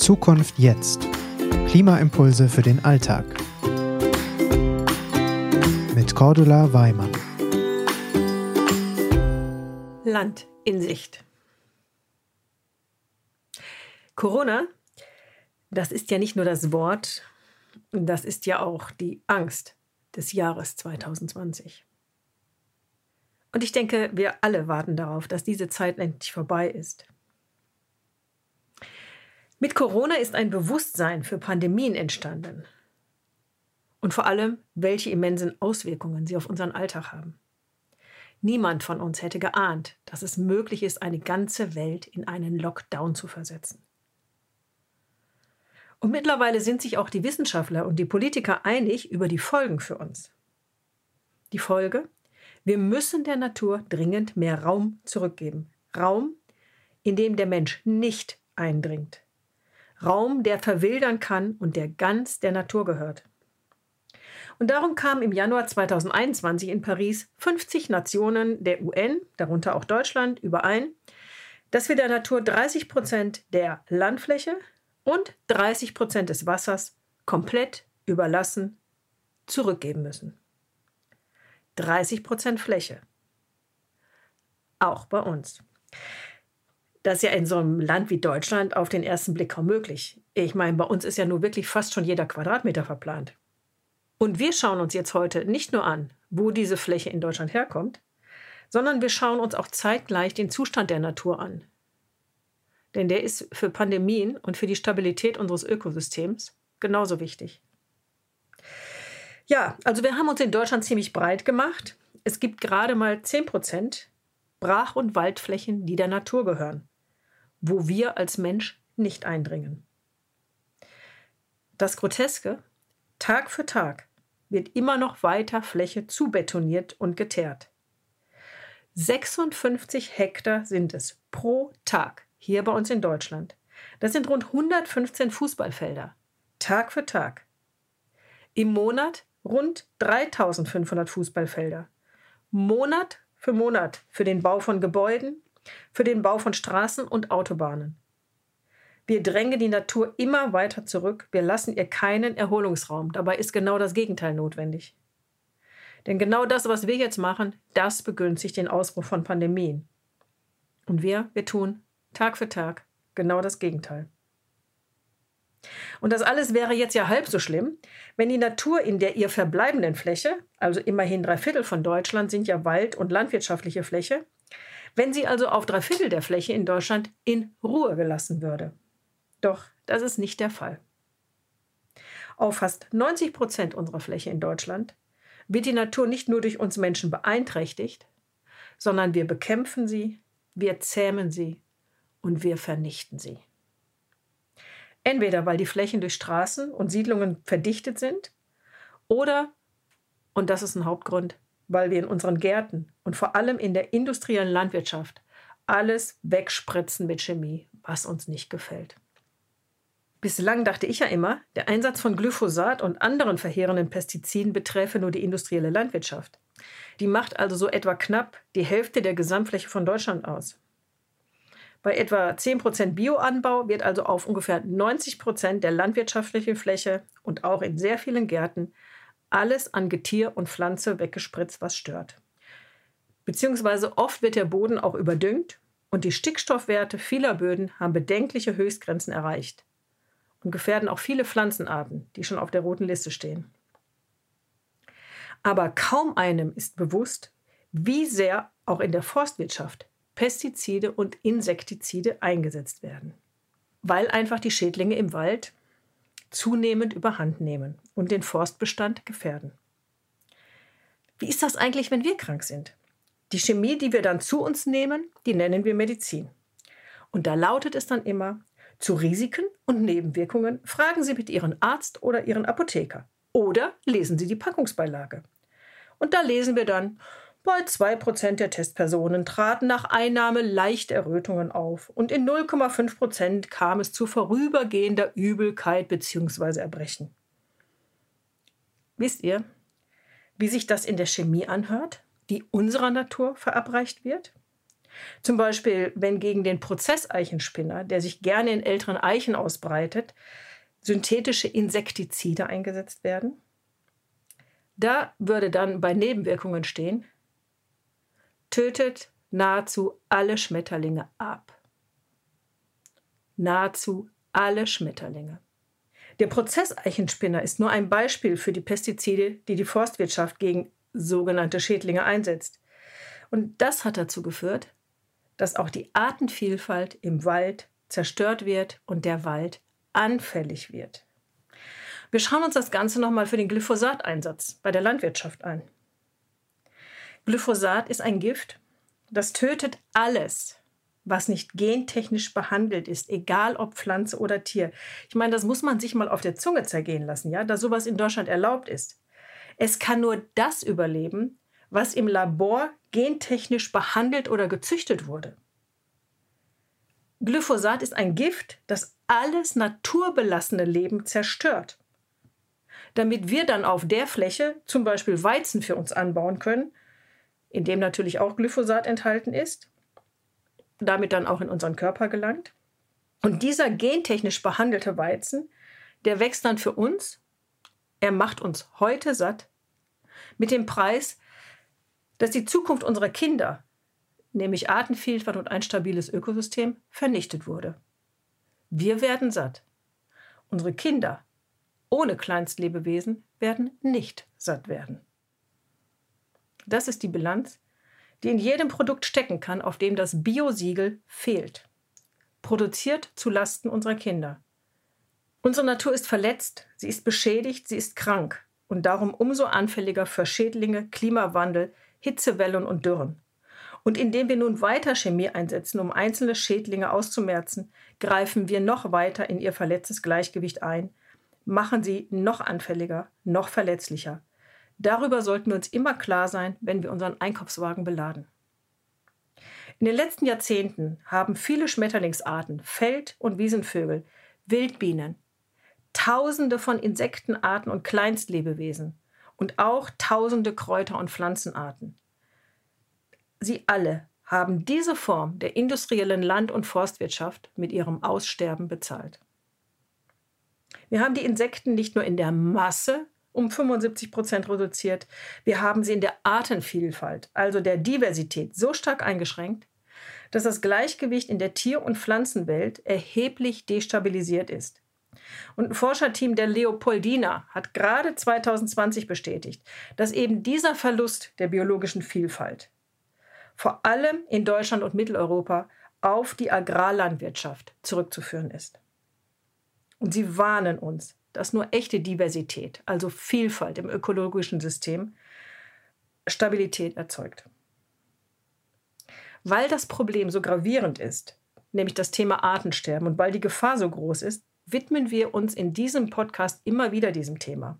Zukunft jetzt. Klimaimpulse für den Alltag. Mit Cordula Weimann. Land in Sicht. Corona, das ist ja nicht nur das Wort, das ist ja auch die Angst des Jahres 2020. Und ich denke, wir alle warten darauf, dass diese Zeit endlich vorbei ist. Mit Corona ist ein Bewusstsein für Pandemien entstanden. Und vor allem, welche immensen Auswirkungen sie auf unseren Alltag haben. Niemand von uns hätte geahnt, dass es möglich ist, eine ganze Welt in einen Lockdown zu versetzen. Und mittlerweile sind sich auch die Wissenschaftler und die Politiker einig über die Folgen für uns. Die Folge? Wir müssen der Natur dringend mehr Raum zurückgeben. Raum, in dem der Mensch nicht eindringt. Raum, der verwildern kann und der ganz der Natur gehört. Und darum kamen im Januar 2021 in Paris 50 Nationen der UN, darunter auch Deutschland, überein, dass wir der Natur 30 Prozent der Landfläche und 30 Prozent des Wassers komplett überlassen zurückgeben müssen. 30 Prozent Fläche. Auch bei uns. Das ist ja in so einem Land wie Deutschland auf den ersten Blick kaum möglich. Ich meine, bei uns ist ja nur wirklich fast schon jeder Quadratmeter verplant. Und wir schauen uns jetzt heute nicht nur an, wo diese Fläche in Deutschland herkommt, sondern wir schauen uns auch zeitgleich den Zustand der Natur an. Denn der ist für Pandemien und für die Stabilität unseres Ökosystems genauso wichtig. Ja, also wir haben uns in Deutschland ziemlich breit gemacht. Es gibt gerade mal 10 Prozent Brach- und Waldflächen, die der Natur gehören, wo wir als Mensch nicht eindringen. Das Groteske, Tag für Tag wird immer noch weiter Fläche zubetoniert und geteert. 56 Hektar sind es pro Tag hier bei uns in Deutschland. Das sind rund 115 Fußballfelder. Tag für Tag. Im Monat rund 3500 Fußballfelder. Monat für Monat für den Bau von Gebäuden, für den Bau von Straßen und Autobahnen. Wir drängen die Natur immer weiter zurück, wir lassen ihr keinen Erholungsraum. Dabei ist genau das Gegenteil notwendig. Denn genau das, was wir jetzt machen, das begünstigt den Ausbruch von Pandemien. Und wir, wir tun Tag für Tag genau das Gegenteil. Und das alles wäre jetzt ja halb so schlimm, wenn die Natur in der ihr verbleibenden Fläche, also immerhin drei Viertel von Deutschland sind ja Wald- und landwirtschaftliche Fläche, wenn sie also auf drei Viertel der Fläche in Deutschland in Ruhe gelassen würde. Doch das ist nicht der Fall. Auf fast 90 Prozent unserer Fläche in Deutschland wird die Natur nicht nur durch uns Menschen beeinträchtigt, sondern wir bekämpfen sie, wir zähmen sie und wir vernichten sie. Entweder weil die Flächen durch Straßen und Siedlungen verdichtet sind oder, und das ist ein Hauptgrund, weil wir in unseren Gärten und vor allem in der industriellen Landwirtschaft alles wegspritzen mit Chemie, was uns nicht gefällt. Bislang dachte ich ja immer, der Einsatz von Glyphosat und anderen verheerenden Pestiziden beträfe nur die industrielle Landwirtschaft. Die macht also so etwa knapp die Hälfte der Gesamtfläche von Deutschland aus. Bei etwa 10% Bioanbau wird also auf ungefähr 90% der landwirtschaftlichen Fläche und auch in sehr vielen Gärten alles an Getier und Pflanze weggespritzt, was stört. Beziehungsweise oft wird der Boden auch überdüngt und die Stickstoffwerte vieler Böden haben bedenkliche Höchstgrenzen erreicht und gefährden auch viele Pflanzenarten, die schon auf der roten Liste stehen. Aber kaum einem ist bewusst, wie sehr auch in der Forstwirtschaft Pestizide und Insektizide eingesetzt werden, weil einfach die Schädlinge im Wald zunehmend überhand nehmen und den Forstbestand gefährden. Wie ist das eigentlich, wenn wir krank sind? Die Chemie, die wir dann zu uns nehmen, die nennen wir Medizin. Und da lautet es dann immer, zu Risiken und Nebenwirkungen fragen Sie mit Ihren Arzt oder Ihren Apotheker. Oder lesen Sie die Packungsbeilage. Und da lesen wir dann, bei 2% der Testpersonen traten nach Einnahme leichte Errötungen auf und in 0,5% kam es zu vorübergehender Übelkeit bzw. Erbrechen. Wisst ihr, wie sich das in der Chemie anhört, die unserer Natur verabreicht wird? Zum Beispiel, wenn gegen den Prozesseichenspinner, der sich gerne in älteren Eichen ausbreitet, synthetische Insektizide eingesetzt werden. Da würde dann bei Nebenwirkungen stehen, tötet nahezu alle Schmetterlinge ab. Nahezu alle Schmetterlinge. Der Prozesseichenspinner ist nur ein Beispiel für die Pestizide, die die Forstwirtschaft gegen sogenannte Schädlinge einsetzt. Und das hat dazu geführt, dass auch die Artenvielfalt im Wald zerstört wird und der Wald anfällig wird. Wir schauen uns das Ganze nochmal für den Glyphosateinsatz bei der Landwirtschaft an. Glyphosat ist ein Gift, das tötet alles, was nicht gentechnisch behandelt ist, egal ob Pflanze oder Tier. Ich meine, das muss man sich mal auf der Zunge zergehen lassen, ja, dass sowas in Deutschland erlaubt ist. Es kann nur das überleben, was im Labor gentechnisch behandelt oder gezüchtet wurde. Glyphosat ist ein Gift, das alles naturbelassene Leben zerstört. Damit wir dann auf der Fläche zum Beispiel Weizen für uns anbauen können, in dem natürlich auch Glyphosat enthalten ist, damit dann auch in unseren Körper gelangt. Und dieser gentechnisch behandelte Weizen, der wächst dann für uns, er macht uns heute satt, mit dem Preis, dass die Zukunft unserer Kinder, nämlich Artenvielfalt und ein stabiles Ökosystem, vernichtet wurde. Wir werden satt. Unsere Kinder ohne Kleinstlebewesen werden nicht satt werden. Das ist die Bilanz, die in jedem Produkt stecken kann, auf dem das Biosiegel fehlt. Produziert zu Lasten unserer Kinder. Unsere Natur ist verletzt, sie ist beschädigt, sie ist krank und darum umso anfälliger für Schädlinge, Klimawandel, Hitzewellen und Dürren. Und indem wir nun weiter Chemie einsetzen, um einzelne Schädlinge auszumerzen, greifen wir noch weiter in ihr verletztes Gleichgewicht ein, machen sie noch anfälliger, noch verletzlicher. Darüber sollten wir uns immer klar sein, wenn wir unseren Einkaufswagen beladen. In den letzten Jahrzehnten haben viele Schmetterlingsarten, Feld- und Wiesenvögel, Wildbienen, Tausende von Insektenarten und Kleinstlebewesen und auch tausende Kräuter- und Pflanzenarten Sie alle haben diese Form der industriellen Land- und Forstwirtschaft mit ihrem Aussterben bezahlt. Wir haben die Insekten nicht nur in der Masse um 75 Prozent reduziert, wir haben sie in der Artenvielfalt, also der Diversität, so stark eingeschränkt, dass das Gleichgewicht in der Tier- und Pflanzenwelt erheblich destabilisiert ist. Und ein Forscherteam der Leopoldina hat gerade 2020 bestätigt, dass eben dieser Verlust der biologischen Vielfalt vor allem in Deutschland und Mitteleuropa auf die Agrarlandwirtschaft zurückzuführen ist. Und sie warnen uns, dass nur echte Diversität, also Vielfalt im ökologischen System, Stabilität erzeugt. Weil das Problem so gravierend ist, nämlich das Thema Artensterben, und weil die Gefahr so groß ist, widmen wir uns in diesem Podcast immer wieder diesem Thema.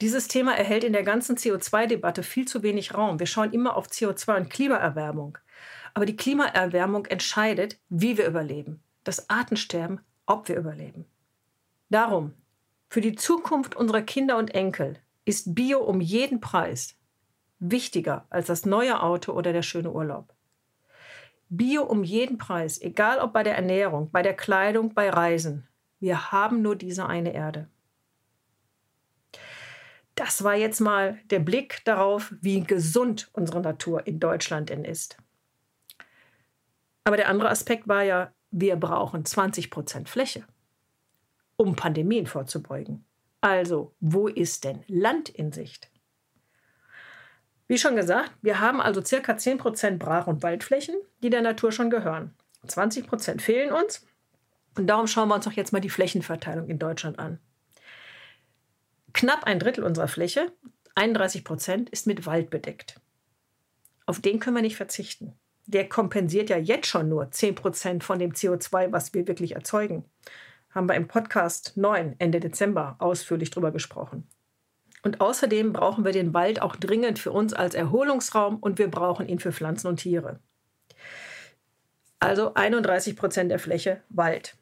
Dieses Thema erhält in der ganzen CO2-Debatte viel zu wenig Raum. Wir schauen immer auf CO2 und Klimaerwärmung. Aber die Klimaerwärmung entscheidet, wie wir überleben. Das Artensterben, ob wir überleben. Darum, für die Zukunft unserer Kinder und Enkel ist Bio um jeden Preis wichtiger als das neue Auto oder der schöne Urlaub. Bio um jeden Preis, egal ob bei der Ernährung, bei der Kleidung, bei Reisen. Wir haben nur diese eine Erde. Das war jetzt mal der Blick darauf, wie gesund unsere Natur in Deutschland denn ist. Aber der andere Aspekt war ja, wir brauchen 20 Prozent Fläche, um Pandemien vorzubeugen. Also, wo ist denn Land in Sicht? Wie schon gesagt, wir haben also circa 10 Prozent Brach- und Waldflächen, die der Natur schon gehören. 20 Prozent fehlen uns. Und darum schauen wir uns doch jetzt mal die Flächenverteilung in Deutschland an. Knapp ein Drittel unserer Fläche, 31 Prozent, ist mit Wald bedeckt. Auf den können wir nicht verzichten. Der kompensiert ja jetzt schon nur 10 Prozent von dem CO2, was wir wirklich erzeugen. Haben wir im Podcast 9 Ende Dezember ausführlich drüber gesprochen. Und außerdem brauchen wir den Wald auch dringend für uns als Erholungsraum und wir brauchen ihn für Pflanzen und Tiere. Also 31 Prozent der Fläche Wald.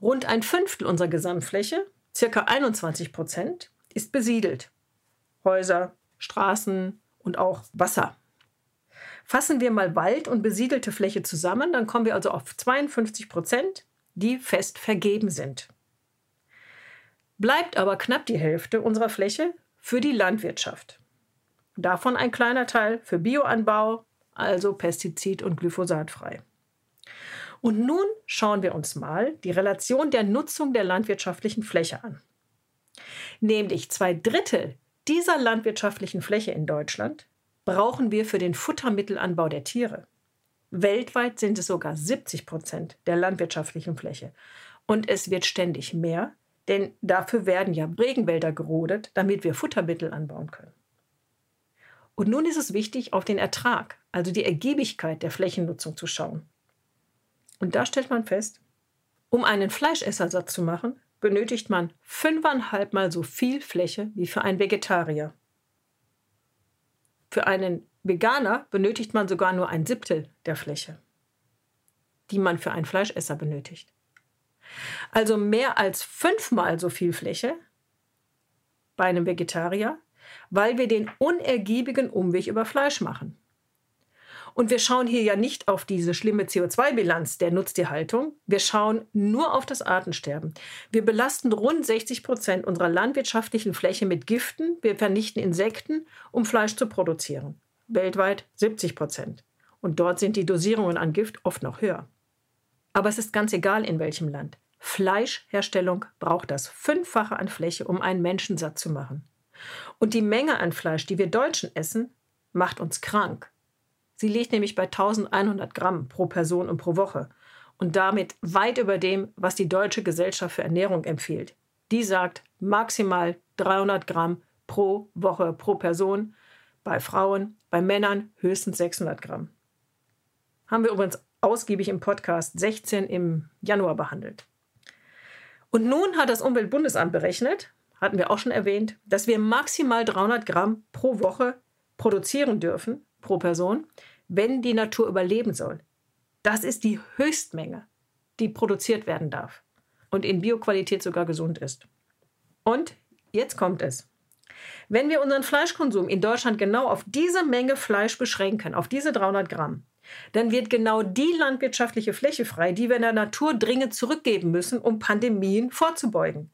Rund ein Fünftel unserer Gesamtfläche, Circa 21 Prozent ist besiedelt. Häuser, Straßen und auch Wasser. Fassen wir mal Wald und besiedelte Fläche zusammen, dann kommen wir also auf 52 Prozent, die fest vergeben sind. Bleibt aber knapp die Hälfte unserer Fläche für die Landwirtschaft. Davon ein kleiner Teil für Bioanbau, also pestizid- und glyphosatfrei. Und nun schauen wir uns mal die Relation der Nutzung der landwirtschaftlichen Fläche an. Nämlich zwei Drittel dieser landwirtschaftlichen Fläche in Deutschland brauchen wir für den Futtermittelanbau der Tiere. Weltweit sind es sogar 70 Prozent der landwirtschaftlichen Fläche. Und es wird ständig mehr, denn dafür werden ja Regenwälder gerodet, damit wir Futtermittel anbauen können. Und nun ist es wichtig, auf den Ertrag, also die Ergiebigkeit der Flächennutzung zu schauen. Und da stellt man fest, um einen Fleischessersatz zu machen, benötigt man fünfeinhalb Mal so viel Fläche wie für einen Vegetarier. Für einen Veganer benötigt man sogar nur ein Siebtel der Fläche, die man für einen Fleischesser benötigt. Also mehr als fünfmal so viel Fläche bei einem Vegetarier, weil wir den unergiebigen Umweg über Fleisch machen. Und wir schauen hier ja nicht auf diese schlimme CO2-Bilanz der Nutztierhaltung. Wir schauen nur auf das Artensterben. Wir belasten rund 60 Prozent unserer landwirtschaftlichen Fläche mit Giften. Wir vernichten Insekten, um Fleisch zu produzieren. Weltweit 70 Prozent. Und dort sind die Dosierungen an Gift oft noch höher. Aber es ist ganz egal, in welchem Land. Fleischherstellung braucht das Fünffache an Fläche, um einen Menschen satt zu machen. Und die Menge an Fleisch, die wir Deutschen essen, macht uns krank. Sie liegt nämlich bei 1100 Gramm pro Person und pro Woche und damit weit über dem, was die Deutsche Gesellschaft für Ernährung empfiehlt. Die sagt maximal 300 Gramm pro Woche pro Person, bei Frauen, bei Männern höchstens 600 Gramm. Haben wir übrigens ausgiebig im Podcast 16 im Januar behandelt. Und nun hat das Umweltbundesamt berechnet, hatten wir auch schon erwähnt, dass wir maximal 300 Gramm pro Woche produzieren dürfen, pro Person, wenn die Natur überleben soll. Das ist die Höchstmenge, die produziert werden darf und in Bioqualität sogar gesund ist. Und jetzt kommt es. Wenn wir unseren Fleischkonsum in Deutschland genau auf diese Menge Fleisch beschränken, auf diese 300 Gramm, dann wird genau die landwirtschaftliche Fläche frei, die wir in der Natur dringend zurückgeben müssen, um Pandemien vorzubeugen.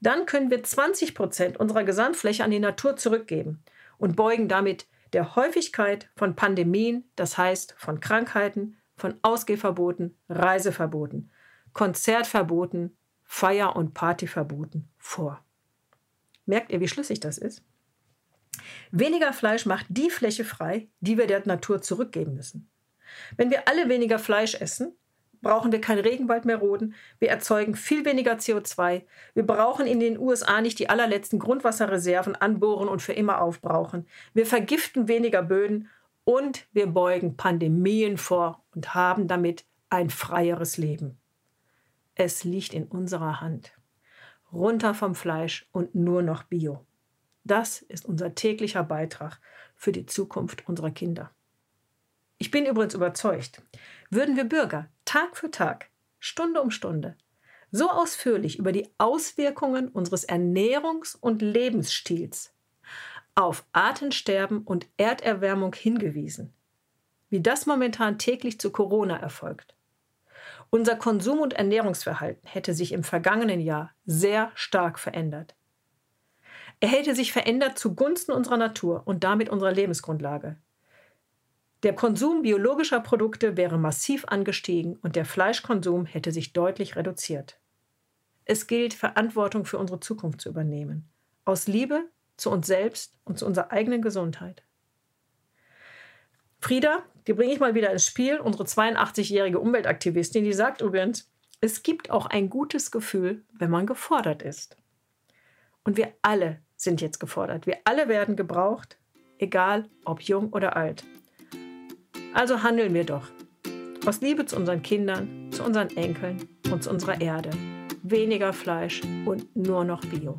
Dann können wir 20 Prozent unserer Gesamtfläche an die Natur zurückgeben und beugen damit der Häufigkeit von Pandemien, das heißt von Krankheiten, von Ausgehverboten, Reiseverboten, Konzertverboten, Feier- und Partyverboten vor. Merkt ihr, wie schlüssig das ist? Weniger Fleisch macht die Fläche frei, die wir der Natur zurückgeben müssen. Wenn wir alle weniger Fleisch essen, brauchen wir keinen Regenwald mehr roden, wir erzeugen viel weniger CO2, wir brauchen in den USA nicht die allerletzten Grundwasserreserven anbohren und für immer aufbrauchen, wir vergiften weniger Böden und wir beugen Pandemien vor und haben damit ein freieres Leben. Es liegt in unserer Hand. Runter vom Fleisch und nur noch Bio. Das ist unser täglicher Beitrag für die Zukunft unserer Kinder. Ich bin übrigens überzeugt, würden wir Bürger Tag für Tag, Stunde um Stunde, so ausführlich über die Auswirkungen unseres Ernährungs- und Lebensstils auf Artensterben und Erderwärmung hingewiesen, wie das momentan täglich zu Corona erfolgt. Unser Konsum- und Ernährungsverhalten hätte sich im vergangenen Jahr sehr stark verändert. Er hätte sich verändert zugunsten unserer Natur und damit unserer Lebensgrundlage. Der Konsum biologischer Produkte wäre massiv angestiegen und der Fleischkonsum hätte sich deutlich reduziert. Es gilt, Verantwortung für unsere Zukunft zu übernehmen. Aus Liebe zu uns selbst und zu unserer eigenen Gesundheit. Frieda, die bringe ich mal wieder ins Spiel, unsere 82-jährige Umweltaktivistin, die sagt übrigens, es gibt auch ein gutes Gefühl, wenn man gefordert ist. Und wir alle sind jetzt gefordert. Wir alle werden gebraucht, egal ob jung oder alt. Also handeln wir doch. Aus Liebe zu unseren Kindern, zu unseren Enkeln und zu unserer Erde. Weniger Fleisch und nur noch Bio.